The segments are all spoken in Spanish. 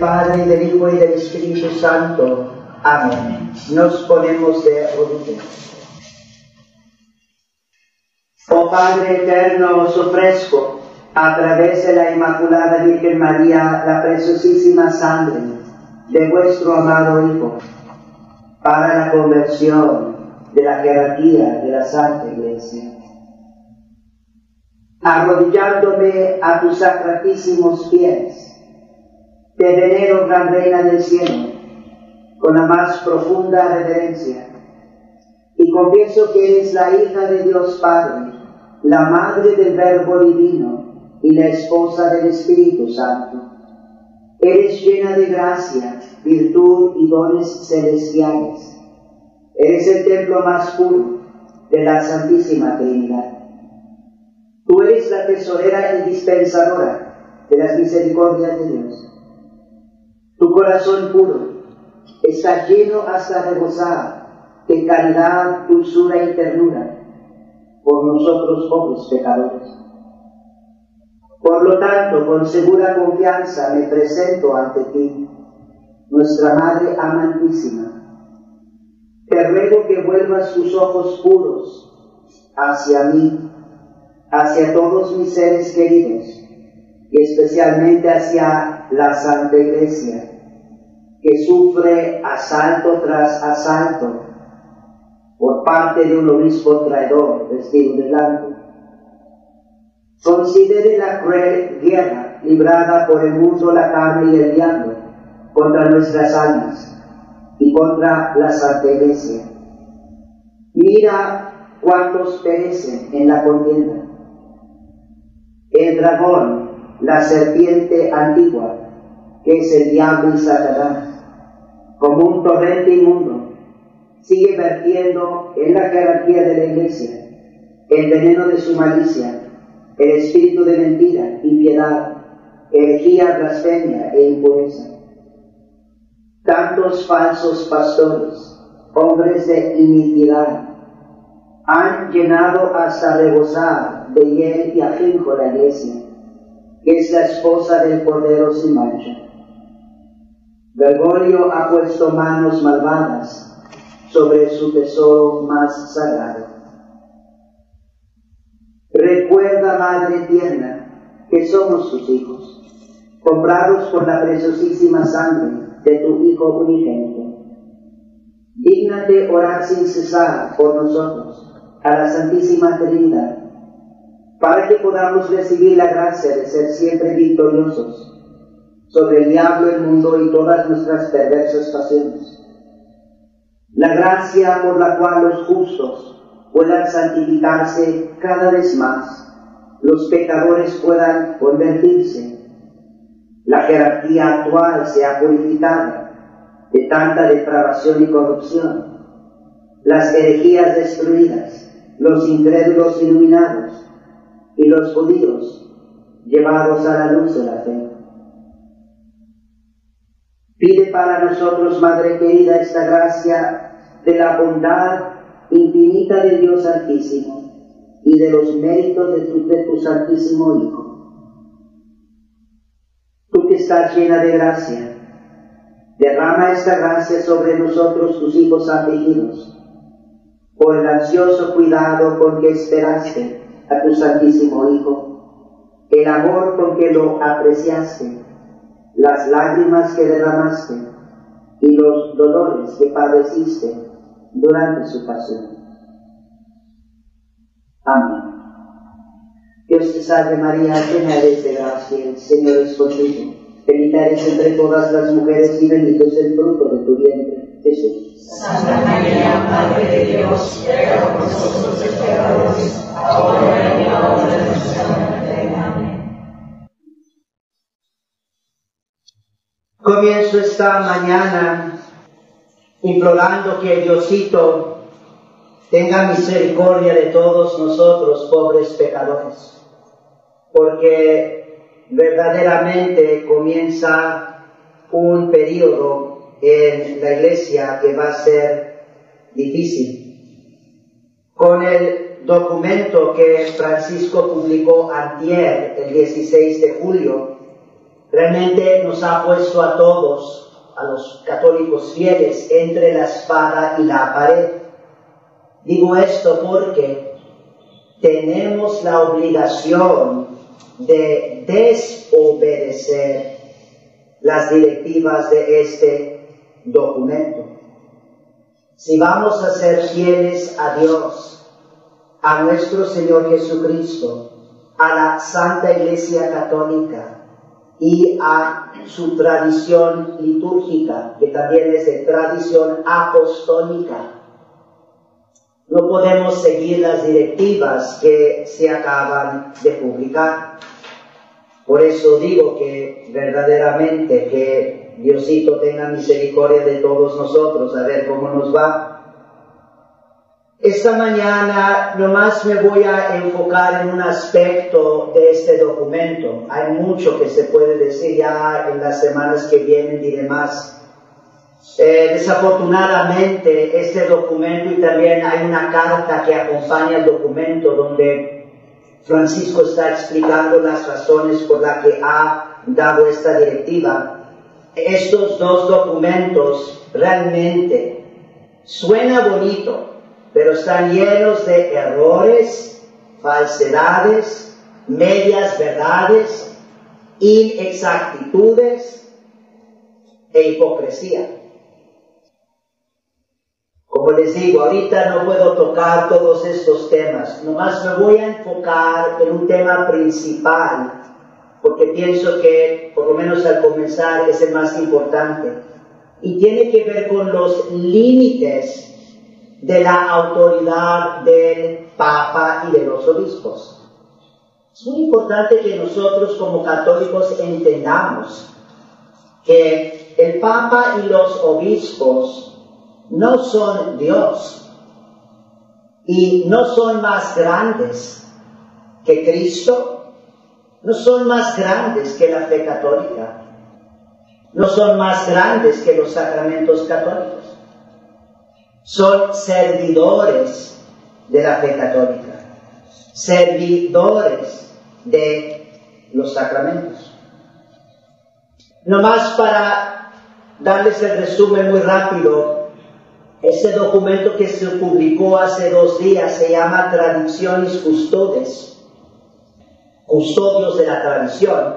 Padre, del Hijo, y del Espíritu Santo. Amén. Nos ponemos de rodillas. Oh Padre eterno, os ofrezco, a través de la Inmaculada Virgen María, la preciosísima sangre de vuestro amado Hijo, para la conversión de la jerarquía de la Santa Iglesia. Arrodillándome a tus sacratísimos pies, te venero, gran reina del cielo, con la más profunda reverencia, y confieso que eres la hija de Dios Padre, la madre del Verbo Divino y la esposa del Espíritu Santo. Eres llena de gracia, virtud y dones celestiales. Eres el templo más puro de la Santísima Trinidad. Tú eres la tesorera y dispensadora de las misericordias de Dios. Tu corazón puro está lleno hasta rebosar de caridad, dulzura y ternura por nosotros pobres pecadores. Por lo tanto, con segura confianza me presento ante ti, nuestra Madre amantísima. Te ruego que vuelvas tus ojos puros hacia mí, hacia todos mis seres queridos, y especialmente hacia la Santa Iglesia, que sufre asalto tras asalto por parte de un obispo traidor vestido de blanco. Considere la cruel guerra librada por el mundo, la carne y el diablo contra nuestras almas y contra la Santa Iglesia. Mira cuántos perecen en la contienda. El dragón, la serpiente antigua, que es el diablo y Satanás, como un torrente inmundo, sigue vertiendo en la jerarquía de la iglesia el veneno de su malicia, el espíritu de mentira, impiedad, herejía, blasfemia e impureza. Tantos falsos pastores, hombres de iniquidad, han llenado hasta rebosar de hiel y afinco la iglesia, que es la esposa del Cordero sin mancha. Gregorio ha puesto manos malvadas sobre su tesoro más sagrado. Recuerda, Madre tierna, que somos tus hijos, comprados por la preciosísima sangre de tu Hijo unigénito. Dígnate orar sin cesar por nosotros, a la Santísima Trinidad, para que podamos recibir la gracia de ser siempre victoriosos sobre el diablo, el mundo y todas nuestras perversas pasiones la gracia por la cual los justos puedan santificarse cada vez más, los pecadores puedan convertirse, la jerarquía actual sea purificada de tanta depravación y corrupción, las herejías destruidas, los incrédulos iluminados y los judíos llevados a la luz de la fe. Pide para nosotros, Madre querida, esta gracia de la bondad infinita de Dios Altísimo y de los méritos de tu, de tu Santísimo Hijo. Tú que estás llena de gracia, derrama esta gracia sobre nosotros, tus hijos afligidos, por el ansioso cuidado con que esperaste a tu Santísimo Hijo, el amor con que lo apreciaste, las lágrimas que derramaste y los dolores que padeciste durante su pasión. Amén. Dios te salve María, llena eres de gracia, el Señor es contigo. Bendita eres entre todas las mujeres y bendito es el fruto de tu vientre, Jesús. Santa María, Madre de Dios, ruega por nosotros pecadores, ahora y en la hora de nuestra muerte. Comienzo esta mañana implorando que Diosito tenga misericordia de todos nosotros, pobres pecadores, porque verdaderamente comienza un periodo en la iglesia que va a ser difícil. Con el documento que Francisco publicó ayer, el 16 de julio, realmente nos ha puesto a todos, a los católicos fieles, entre la espada y la pared. Digo esto porque tenemos la obligación de desobedecer las directivas de este documento. Si vamos a ser fieles a Dios, a nuestro Señor Jesucristo, a la Santa Iglesia Católica y a su tradición litúrgica, que también es de tradición apostólica, no podemos seguir las directivas que se acaban de publicar. Por eso digo que verdaderamente que Diosito tenga misericordia de todos nosotros, a ver cómo nos va. Esta mañana nomás me voy a enfocar en un aspecto de este documento. Hay mucho que se puede decir ya en las semanas que vienen y demás. Eh, desafortunadamente, este documento y también hay una carta que acompaña el documento donde Francisco está explicando las razones por las que ha dado esta directiva. Estos dos documentos realmente suena bonito, pero están llenos de errores, falsedades, medias verdades, inexactitudes e hipocresía. Como les digo, ahorita no puedo tocar todos estos temas, nomás me voy a enfocar en un tema principal, porque pienso que, por lo menos al comenzar, es el más importante, y tiene que ver con los límites de la autoridad del Papa y de los obispos. Es muy importante que nosotros como católicos entendamos que el Papa y los obispos no son Dios y no son más grandes que Cristo, no son más grandes que la fe católica, no son más grandes que los sacramentos católicos, son servidores de la fe católica, servidores de los sacramentos. No más para darles el resumen muy rápido ese documento que se publicó hace dos días se llama Tradiciones Custodes, custodios de la tradición,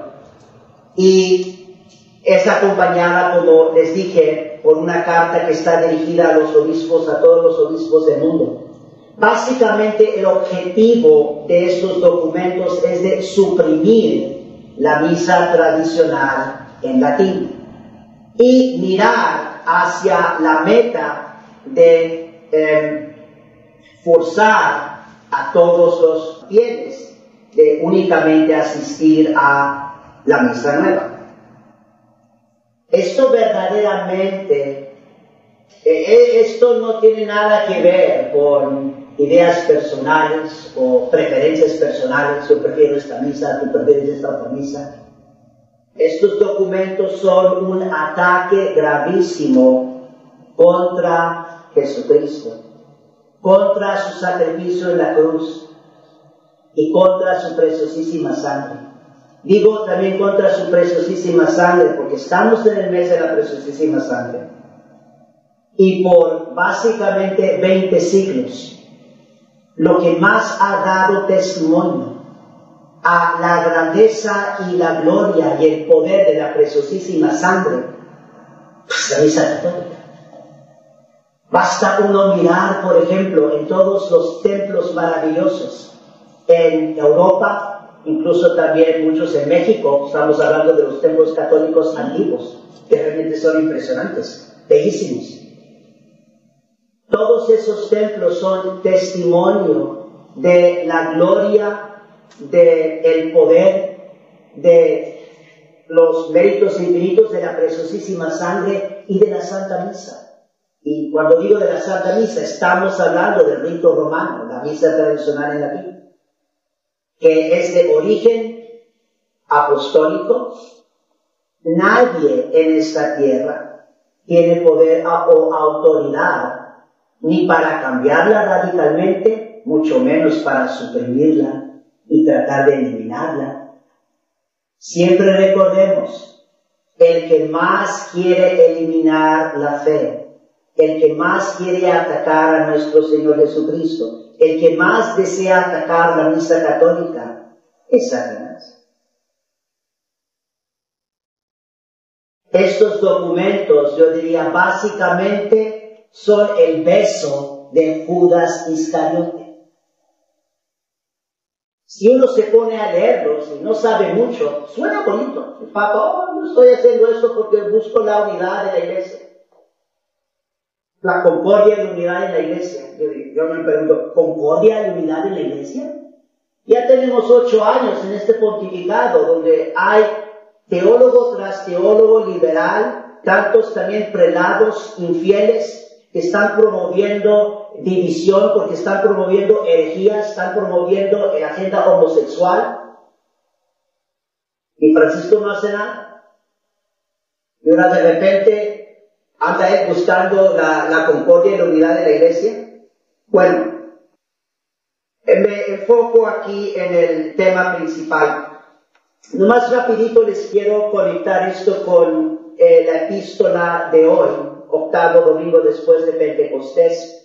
y es acompañada, como les dije, por una carta que está dirigida a los obispos, a todos los obispos del mundo. Básicamente el objetivo de estos documentos es de suprimir la misa tradicional en latín y mirar hacia la meta de em, forzar a todos los fieles de únicamente asistir a la misa nueva. Esto verdaderamente, eh, eh, esto no tiene nada que ver con ideas personales o preferencias personales, yo prefiero esta misa, tú prefieres esta otra misa. Estos documentos son un ataque gravísimo contra Jesucristo, contra su sacrificio en la cruz y contra su preciosísima sangre. Digo también contra su preciosísima sangre, porque estamos en el mes de la preciosísima sangre. Y por básicamente 20 siglos, lo que más ha dado testimonio a la grandeza y la gloria y el poder de la preciosísima sangre, pues la misa católica. Basta uno mirar, por ejemplo, en todos los templos maravillosos en Europa, incluso también muchos en México, estamos hablando de los templos católicos antiguos, que realmente son impresionantes, bellísimos. Todos esos templos son testimonio de la gloria, del poder, de los méritos infinitos de la preciosísima sangre y de la Santa Misa. Y cuando digo de la Santa Misa, estamos hablando del rito romano, la misa tradicional en latín, que es de origen apostólico. Nadie en esta tierra tiene poder o autoridad ni para cambiarla radicalmente, mucho menos para suprimirla y tratar de eliminarla. Siempre recordemos el que más quiere eliminar la fe, el que más quiere atacar a nuestro Señor Jesucristo, el que más desea atacar la misa católica, es Satanás. Estos documentos, yo diría, básicamente son el beso de Judas Iscariote. Si uno se pone a leerlos y no sabe mucho, suena bonito. El Papa, oh, no estoy haciendo esto porque busco la unidad de la iglesia. La concordia y la unidad en la iglesia. Yo, yo me pregunto, ¿concordia y unidad en la iglesia? Ya tenemos ocho años en este pontificado donde hay teólogo tras teólogo liberal, tantos también prelados infieles que están promoviendo división porque están promoviendo herejías, están promoviendo la agenda homosexual. Y Francisco no hace nada. Y ahora de repente anda él buscando la, la concordia y la unidad de la iglesia. Bueno, me enfoco aquí en el tema principal. Nomás rapidito les quiero conectar esto con eh, la epístola de hoy octavo domingo después de Pentecostés.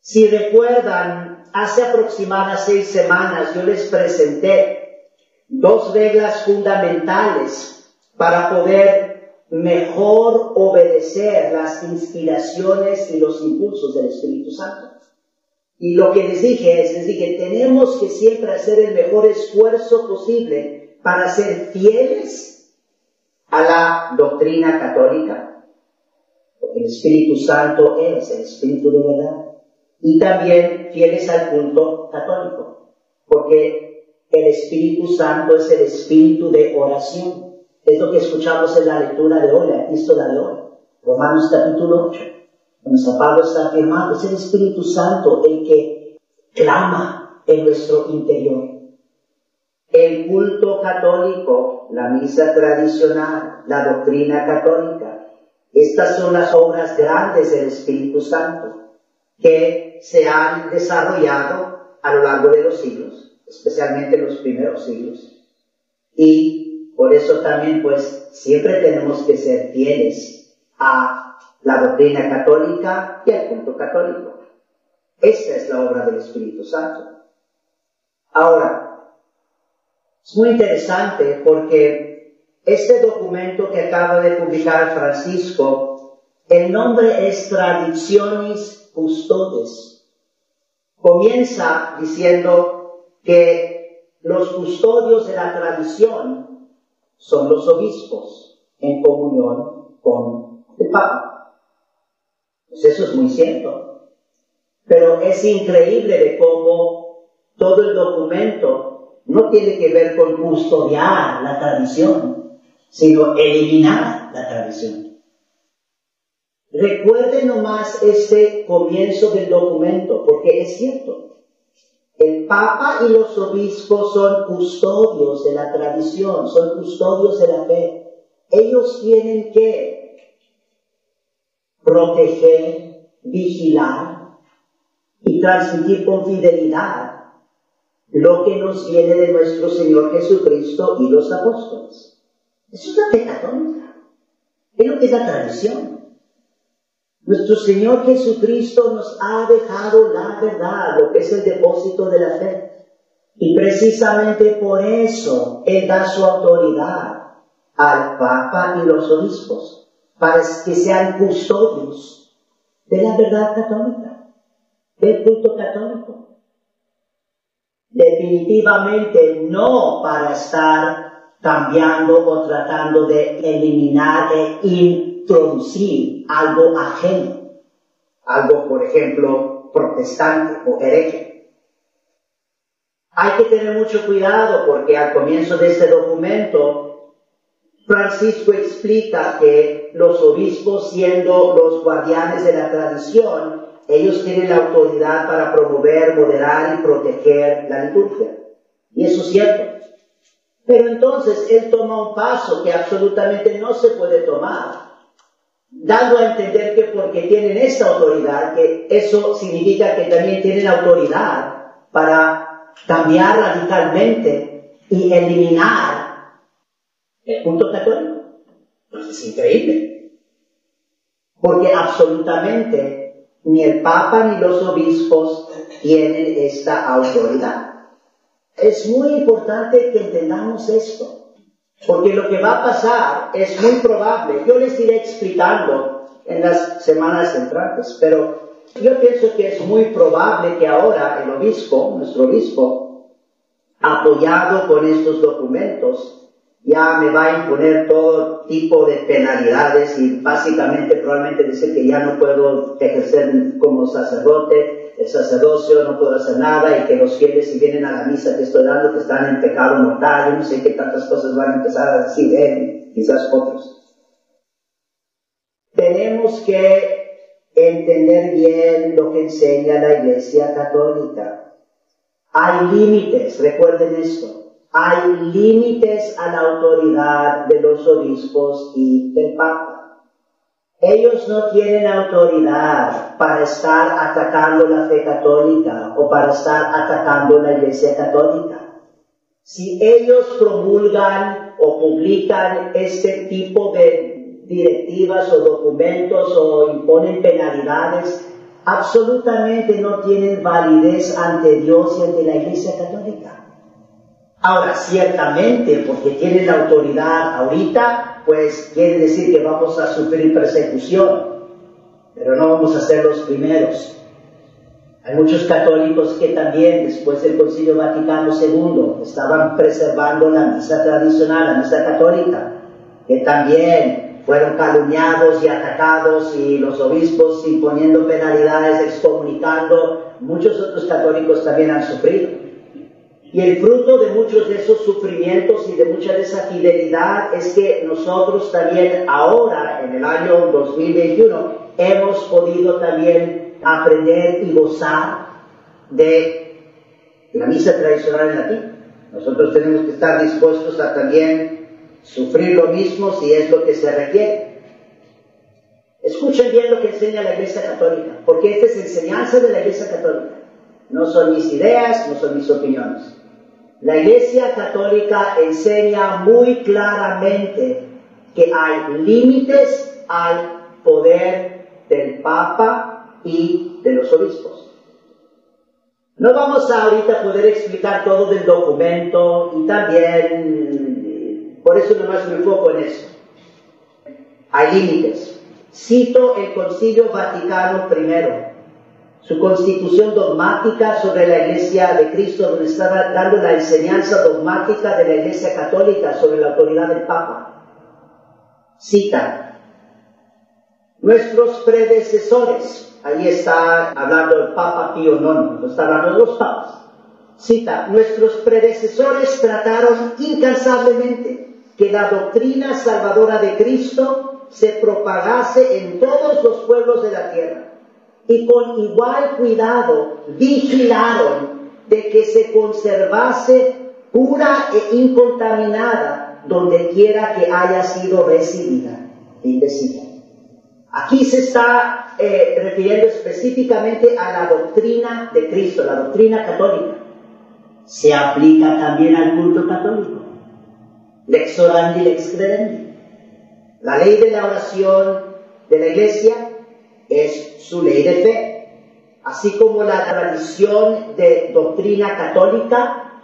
Si recuerdan, hace aproximadamente seis semanas yo les presenté dos reglas fundamentales para poder mejor obedecer las inspiraciones y los impulsos del Espíritu Santo. Y lo que les dije es, les dije, tenemos que siempre hacer el mejor esfuerzo posible para ser fieles a la doctrina católica, el Espíritu Santo es el Espíritu de verdad. Y también fieles al culto católico, porque el Espíritu Santo es el Espíritu de oración. Es lo que escuchamos en la lectura de hoy, la epístola de hoy, Romanos capítulo 8. Donde San Pablo está afirmando, es el Espíritu Santo el que clama en nuestro interior. El culto católico, la misa tradicional, la doctrina católica, estas son las obras grandes del Espíritu Santo que se han desarrollado a lo largo de los siglos, especialmente en los primeros siglos. Y por eso también pues siempre tenemos que ser fieles a la doctrina católica y al culto católico. Esta es la obra del Espíritu Santo. Ahora, es muy interesante porque este documento que acaba de publicar Francisco, el nombre es Tradiciones Custodes. Comienza diciendo que los custodios de la tradición son los obispos en comunión con el Papa. Pues eso es muy cierto. Pero es increíble de cómo todo el documento no tiene que ver con custodiar la tradición, sino eliminar la tradición. Recuerden nomás este comienzo del documento, porque es cierto. El Papa y los obispos son custodios de la tradición, son custodios de la fe. Ellos tienen que proteger, vigilar y transmitir con fidelidad lo que nos viene de nuestro Señor Jesucristo y los apóstoles. Es una fe católica. Es lo que es la tradición. Nuestro Señor Jesucristo nos ha dejado la verdad, lo que es el depósito de la fe. Y precisamente por eso Él da su autoridad al Papa y los obispos, para que sean custodios de la verdad católica, del culto católico. Definitivamente no para estar cambiando o tratando de eliminar e introducir algo ajeno, algo, por ejemplo, protestante o hereje. Hay que tener mucho cuidado porque al comienzo de este documento, Francisco explica que los obispos, siendo los guardianes de la tradición, ellos tienen la autoridad para promover, moderar y proteger la liturgia. Y eso es cierto. Pero entonces él toma un paso que absolutamente no se puede tomar, dando a entender que porque tienen esta autoridad, que eso significa que también tienen autoridad para cambiar radicalmente y eliminar el punto católico. Entonces es increíble. Porque absolutamente ni el Papa ni los obispos tienen esta autoridad. Es muy importante que entendamos esto, porque lo que va a pasar es muy probable, yo les iré explicando en las semanas entrantes, pero yo pienso que es muy probable que ahora el obispo, nuestro obispo, apoyado con estos documentos, ya me va a imponer todo tipo de penalidades y básicamente probablemente dice que ya no puedo ejercer como sacerdote, el sacerdocio, no puedo hacer nada y que los fieles si vienen a la misa que estoy dando que están en pecado mortal, yo no sé qué tantas cosas van a empezar a decir él, quizás otros. Tenemos que entender bien lo que enseña la Iglesia Católica. Hay límites, recuerden esto hay límites a la autoridad de los obispos y del Papa. Ellos no tienen autoridad para estar atacando la fe católica o para estar atacando la Iglesia católica. Si ellos promulgan o publican este tipo de directivas o documentos o imponen penalidades, absolutamente no tienen validez ante Dios y ante la Iglesia católica. Ahora, ciertamente, porque tienen la autoridad ahorita, pues quiere decir que vamos a sufrir persecución, pero no vamos a ser los primeros. Hay muchos católicos que también, después del Concilio Vaticano II, estaban preservando la misa tradicional, la misa católica, que también fueron calumniados y atacados y los obispos imponiendo penalidades, excomunicando. Muchos otros católicos también han sufrido. Y el fruto de muchos de esos sufrimientos y de mucha de esa fidelidad es que nosotros también ahora, en el año 2021, hemos podido también aprender y gozar de la misa tradicional en latín. Nosotros tenemos que estar dispuestos a también sufrir lo mismo si es lo que se requiere. Escuchen bien lo que enseña la Iglesia Católica, porque esta es enseñanza de la Iglesia Católica. No son mis ideas, no son mis opiniones. La Iglesia Católica enseña muy claramente que hay límites al poder del Papa y de los obispos. No vamos a ahorita poder explicar todo del documento y también, por eso nomás me enfoco en eso. Hay límites. Cito el Concilio Vaticano I, su constitución dogmática sobre la Iglesia de Cristo, donde estaba dando la enseñanza dogmática de la Iglesia Católica sobre la autoridad del Papa. Cita, nuestros predecesores, ahí está hablando el Papa Pío IX, no está hablando los papas. Cita, nuestros predecesores trataron incansablemente que la doctrina salvadora de Cristo se propagase en todos los pueblos de la tierra y con igual cuidado vigilaron de que se conservase pura e incontaminada donde quiera que haya sido recibida. Aquí se está eh, refiriendo específicamente a la doctrina de Cristo, la doctrina católica. Se aplica también al culto católico. Lex orandi, lex credendi. La ley de la oración de la iglesia es su ley de fe, así como la tradición de doctrina católica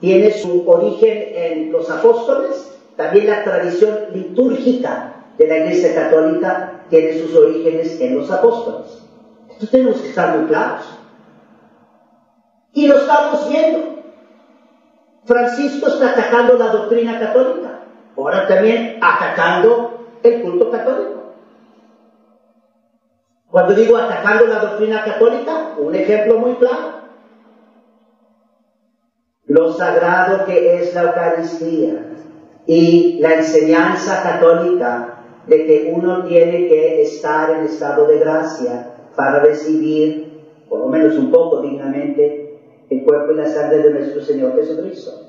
tiene su origen en los apóstoles, también la tradición litúrgica de la Iglesia Católica tiene sus orígenes en los apóstoles. Esto tenemos que estar muy claros. Y lo estamos viendo. Francisco está atacando la doctrina católica, ahora también atacando el culto católico. Cuando digo atacando la doctrina católica, un ejemplo muy claro. Lo sagrado que es la Eucaristía y la enseñanza católica de que uno tiene que estar en estado de gracia para recibir, por lo menos un poco dignamente, el cuerpo y la sangre de nuestro Señor Jesucristo.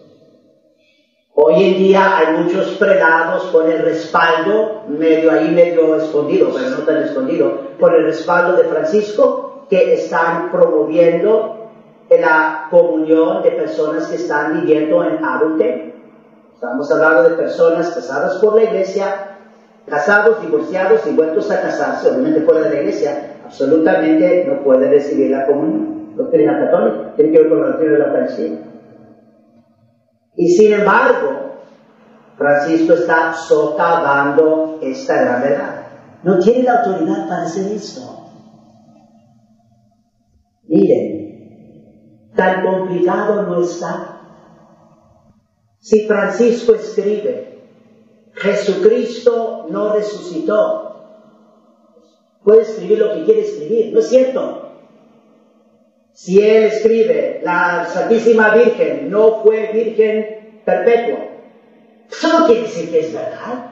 Hoy en día hay muchos prelados con el respaldo, medio ahí, medio escondido, pero no tan escondido, con el respaldo de Francisco, que están promoviendo la comunión de personas que están viviendo en adulterio. Estamos hablando de personas casadas por la iglesia casados, divorciados y vueltos a casarse, obviamente fuera de la iglesia, absolutamente no puede recibir la comunión. Doctrina católica, tiene que ver con la doctrina de la Eucaristía. Y sin embargo, Francisco está socavando esta gran. No tiene la autoridad para hacer esto. Miren, tan complicado no está. Si Francisco escribe, Jesucristo no resucitó, puede escribir lo que quiere escribir, ¿no es cierto? Si él escribe, la Santísima Virgen no fue Virgen perpetua, eso no quiere decir que es verdad.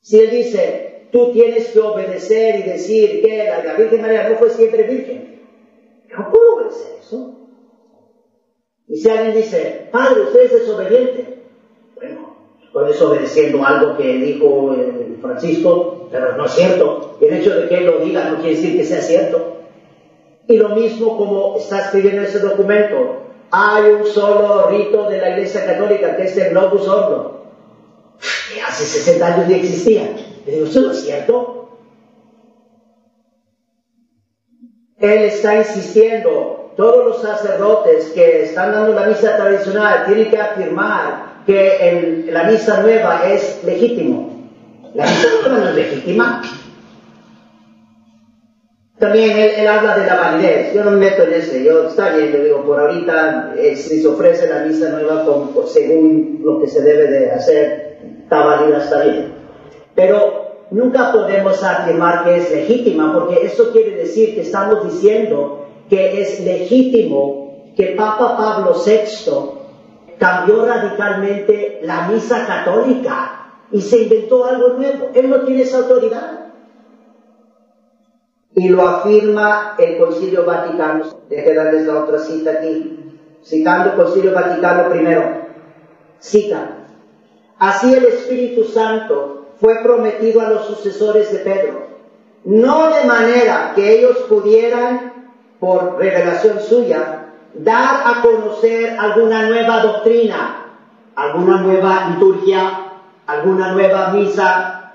Si él dice, tú tienes que obedecer y decir que la, Virgen María no fue siempre virgen, no puedo obedecer eso. Y si alguien dice, padre, usted es desobediente, bueno, estoy desobedeciendo algo que dijo eh, Francisco, pero no es cierto. Y el hecho de que él lo diga no quiere decir que sea cierto. Y lo mismo como está escribiendo ese documento, hay un solo rito de la Iglesia Católica que es el Globus Ordo que hace 60 años ni existía. Le digo, ¿eso no es cierto? Él está insistiendo, todos los sacerdotes que están dando la misa tradicional tienen que afirmar que la misa nueva es legítimo. La misa nueva no es legítima. También él, habla de la validez. Yo no me meto en ese. Yo está bien, yo digo, por ahorita eh, si se ofrece la misa nueva según lo que se debe de hacer, está válida, está bien. Pero nunca podemos afirmar que es legítima, porque eso quiere decir que estamos diciendo que es legítimo que Papa Pablo VI cambió radicalmente la misa católica y se inventó algo nuevo. Él no tiene esa autoridad. Y lo afirma el Concilio Vaticano. Deje darles la otra cita aquí. Citando el Concilio Vaticano primero. Cita. Así el Espíritu Santo fue prometido a los sucesores de Pedro, no de manera que ellos pudieran, por revelación suya, dar a conocer alguna nueva doctrina, alguna nueva liturgia, alguna nueva misa,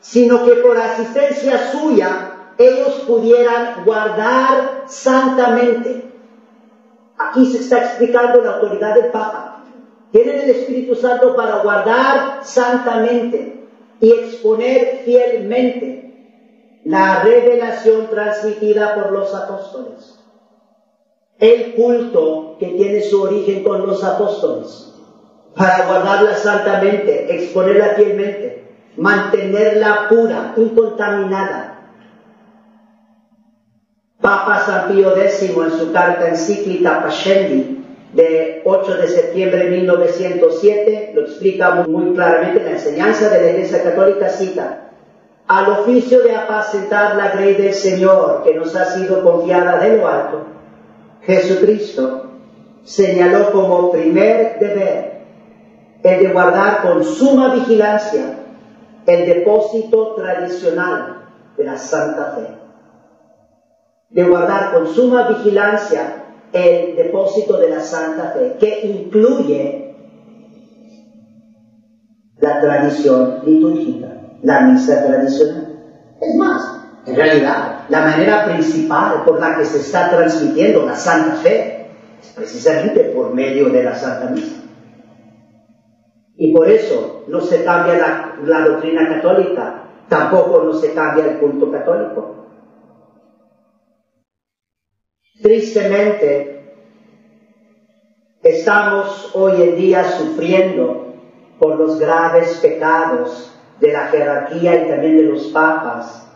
sino que por asistencia suya ellos pudieran guardar santamente. Aquí se está explicando la autoridad del Papa tienen el Espíritu Santo para guardar santamente y exponer fielmente la revelación transmitida por los apóstoles. El culto que tiene su origen con los apóstoles, para guardarla santamente, exponerla fielmente, mantenerla pura, incontaminada. Papa San Pío X en su carta encíclica Pascendi de 8 de septiembre de 1907 lo explica muy, claramente la enseñanza de la Iglesia Católica cita al oficio de apacentar la grey del Señor que nos ha sido confiada de lo alto, Jesucristo señaló como primer deber el de guardar con suma vigilancia el depósito tradicional de la Santa Fe, de guardar con suma vigilancia el depósito de la Santa Fe, que incluye la tradición litúrgica, la misa tradicional. Es más, en realidad, la manera principal por la que se está transmitiendo la Santa Fe es precisamente por medio de la Santa Misa. Y por eso no se cambia la, la doctrina católica, tampoco no se cambia el culto católico. Tristemente, estamos hoy en día sufriendo por los graves pecados de la jerarquía y también de los papas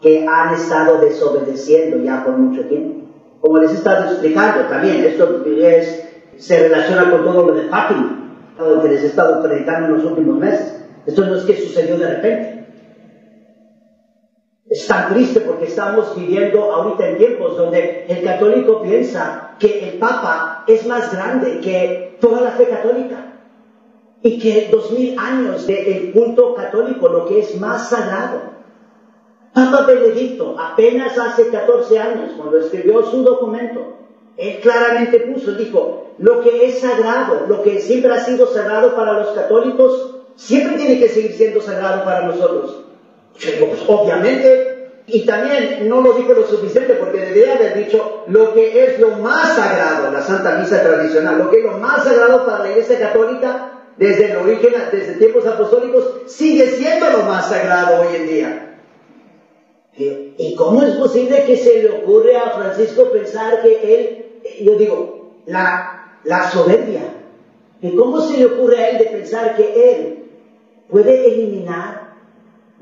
que han estado desobedeciendo ya por mucho tiempo. Como les he estado explicando también, esto se relaciona con todo lo de Fátima, lo que les he estado predicando en los últimos meses. Esto no es que sucedió de repente. Es tan triste porque estamos viviendo ahorita en tiempos donde el católico piensa que el Papa es más grande que toda la fe católica y que dos mil años del culto católico, lo que es más sagrado. Papa Benedicto, apenas hace 14 años, cuando escribió su documento, él claramente puso, dijo, lo que es sagrado, lo que siempre ha sido sagrado para los católicos, siempre tiene que seguir siendo sagrado para nosotros. Obviamente, y también no lo dijo lo suficiente porque debería haber dicho lo que es lo más sagrado, la Santa Misa tradicional, lo que es lo más sagrado para la Iglesia Católica desde el origen, desde tiempos apostólicos, sigue siendo lo más sagrado hoy en día. ¿Y cómo es posible que se le ocurre a Francisco pensar que él, yo digo, la, la soberbia, ¿y cómo se le ocurre a él de pensar que él puede eliminar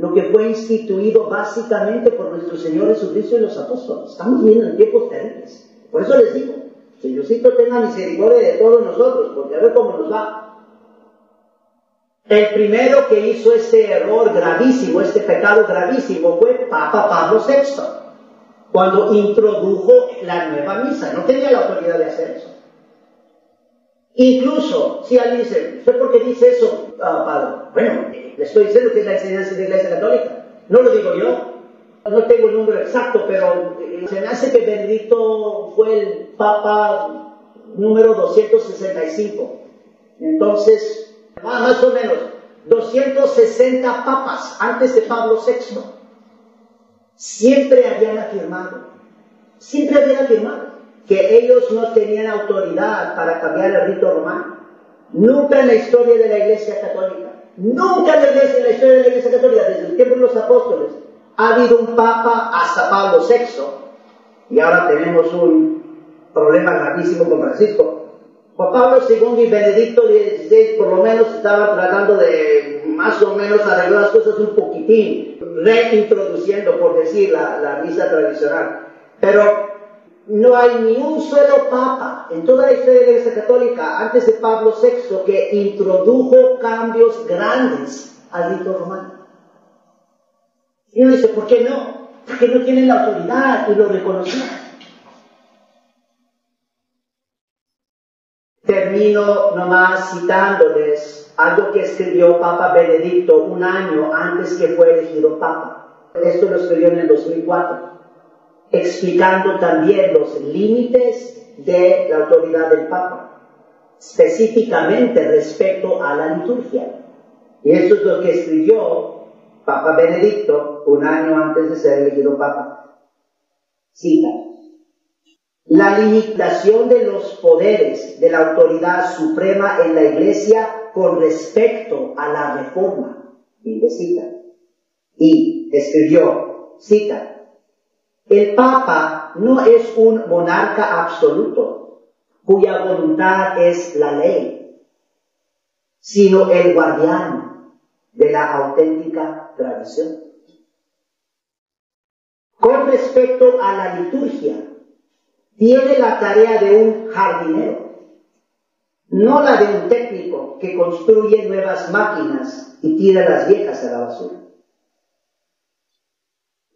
lo que fue instituido básicamente por nuestro Señor Jesucristo y los apóstoles? Estamos viendo en tiempos terribles. Por eso les digo, Señorcito tenga misericordia de todos nosotros, porque a ver cómo nos va. El primero que hizo este error gravísimo, este pecado gravísimo, fue Papa Pablo VI, cuando introdujo la nueva misa. No tenía la autoridad de hacer eso. Incluso, si alguien dice, ¿usted por qué dice eso, uh, Padre? Bueno, le estoy diciendo que es la enseñanza de la Iglesia Católica. No lo digo yo. No tengo el número exacto, pero eh, se me hace que Benedicto fue el Papa número 265. Entonces, más o menos 260 papas antes de Pablo VI, siempre habían afirmado, siempre habían afirmado que ellos no tenían autoridad para cambiar el rito romano. Nunca en la historia de la Iglesia Católica, nunca en la, historia de la Iglesia Católica, desde el tiempo de los apóstoles, ha habido un papa hasta Pablo VI, y ahora tenemos un problema gravísimo con Francisco, Juan Pablo II y Benedicto XVI por lo menos estaban tratando de más o menos arreglar las cosas un poquitín, reintroduciendo, por decir, la, la misa tradicional. Pero no hay ni un solo papa en toda la historia de la Iglesia Católica antes de Pablo VI que introdujo cambios grandes al rito romano. Y uno dice, ¿por qué no? Porque no tienen la autoridad y lo reconocían. Termino nomás citándoles algo que escribió Papa Benedicto un año antes que fue elegido Papa. Esto lo escribió en el 2004, explicando también los límites de la autoridad del Papa, específicamente respecto a la liturgia. Y esto es lo que escribió Papa Benedicto un año antes de ser elegido Papa. Cita. La limitación de los poderes de la autoridad suprema en la Iglesia con respecto a la reforma. Y cita. Y escribió, cita, el Papa no es un monarca absoluto cuya voluntad es la ley, sino el guardián de la auténtica tradición. Con respecto a la liturgia, tiene la tarea de un jardinero, no la de un técnico que construye nuevas máquinas y tira las viejas a la basura.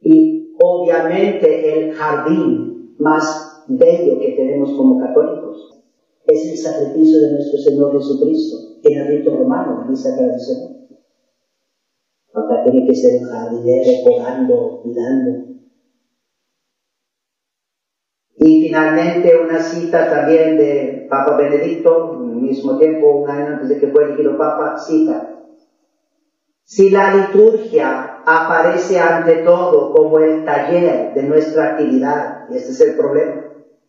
Y obviamente el jardín más bello que tenemos como católicos es el sacrificio de nuestro Señor Jesucristo en el rito romano, en esa tradición. Acá tiene que ser un jardinero cuidando, y finalmente una cita también de Papa Benedicto, al mismo tiempo, un año antes de que fue elegido Papa, cita. Si la liturgia aparece ante todo como el taller de nuestra actividad, y este es el problema,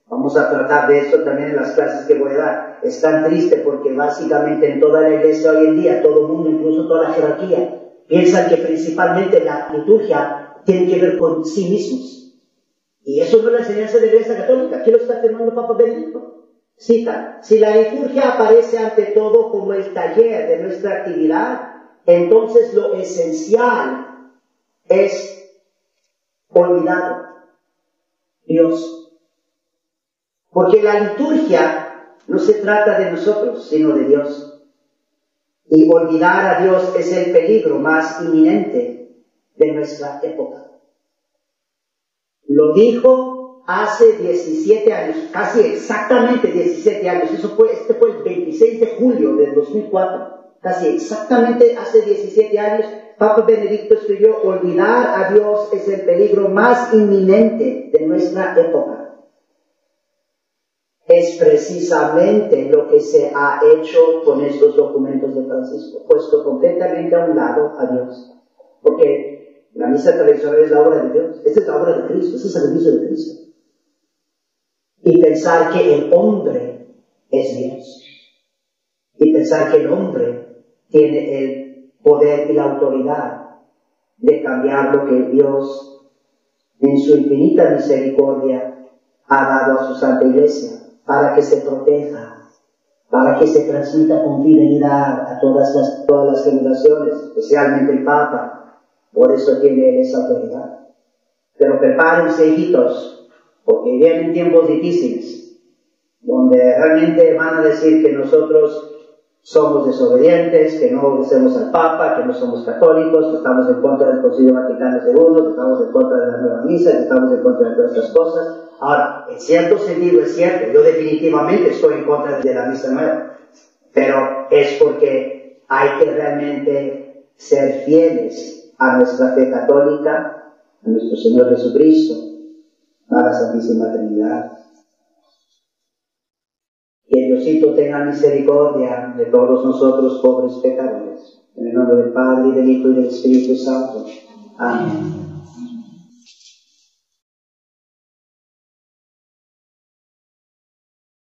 vamos a tratar de eso también en las clases que voy a dar, es tan triste porque básicamente en toda la iglesia hoy en día, todo el mundo, incluso toda la jerarquía, piensan que principalmente la liturgia tiene que ver con sí mismos y eso no es la enseñanza de la Iglesia Católica. Aquí lo está afirmando Papa Benedicto. Cita, si la liturgia aparece ante todo como el taller de nuestra actividad, entonces lo esencial es olvidar Dios. Porque la liturgia no se trata de nosotros, sino de Dios. Y olvidar a Dios es el peligro más inminente de nuestra época. Lo dijo hace 17 años, casi exactamente 17 años. Eso fue, este fue el 26 de julio del 2004. Casi exactamente hace 17 años, Papa Benedicto escribió, olvidar a Dios es el peligro más inminente de nuestra época. es precisamente lo que se ha hecho con estos documentos de Francisco, puesto completamente a un lado a Dios. Porque la misa tradicional es la obra de Dios, esta es la obra de Cristo, este es el servicio de Cristo. Y pensar que el hombre es Dios. Y pensar que el hombre tiene el poder y la autoridad de cambiar lo que Dios, en su infinita misericordia, ha dado a su Santa Iglesia para que se proteja, para que se transmita con fidelidad a todas las, todas las generaciones, especialmente el Papa. Por eso tiene esa autoridad. Pero prepárense, hijitos, porque vienen tiempos difíciles, donde realmente van a decir que nosotros somos desobedientes, que no obedecemos al Papa, que no somos católicos, que estamos en contra del Concilio Vaticano II, que estamos en contra de la nueva misa, que estamos en contra de todas estas cosas. Ahora, en cierto sentido es cierto, yo definitivamente estoy en contra de la misa nueva, pero es porque hay que realmente ser fieles a nuestra fe católica, a nuestro Señor Jesucristo, a la Santísima Trinidad. Diosito tenga misericordia de todos nosotros, pobres pecadores. En el nombre del Padre, del Hijo, y del Espíritu Santo. Amén.